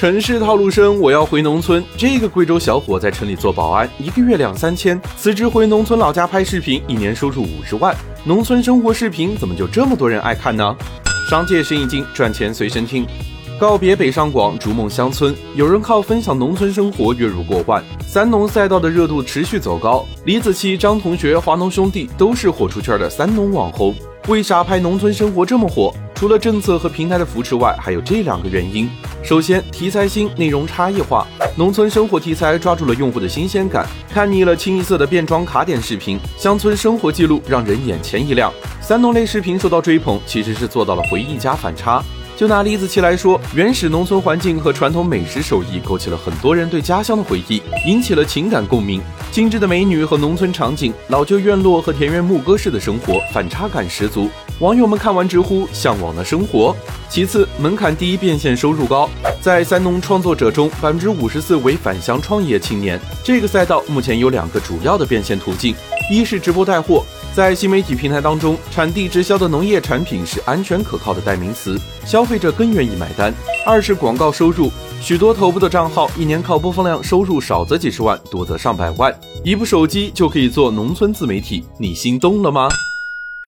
城市套路深，我要回农村。这个贵州小伙在城里做保安，一个月两三千，辞职回农村老家拍视频，一年收入五十万。农村生活视频怎么就这么多人爱看呢？商界生意经，赚钱随身听。告别北上广，逐梦乡村。有人靠分享农村生活月入过万，三农赛道的热度持续走高。李子柒、张同学、华农兄弟都是火出圈的三农网红。为啥拍农村生活这么火？除了政策和平台的扶持外，还有这两个原因。首先，题材新，内容差异化。农村生活题材抓住了用户的新鲜感，看腻了清一色的变装卡点视频，乡村生活记录让人眼前一亮。三农类视频受到追捧，其实是做到了回忆加反差。就拿李子柒来说，原始农村环境和传统美食手艺勾起了很多人对家乡的回忆，引起了情感共鸣。精致的美女和农村场景，老旧院落和田园牧歌式的生活，反差感十足。网友们看完直呼向往的生活。其次，门槛低，变现收入高。在三农创作者中，百分之五十四为返乡创业青年。这个赛道目前有两个主要的变现途径，一是直播带货。在新媒体平台当中，产地直销的农业产品是安全可靠的代名词，消费者更愿意买单。二是广告收入，许多头部的账号一年靠播放量收入少则几十万，多则上百万，一部手机就可以做农村自媒体，你心动了吗？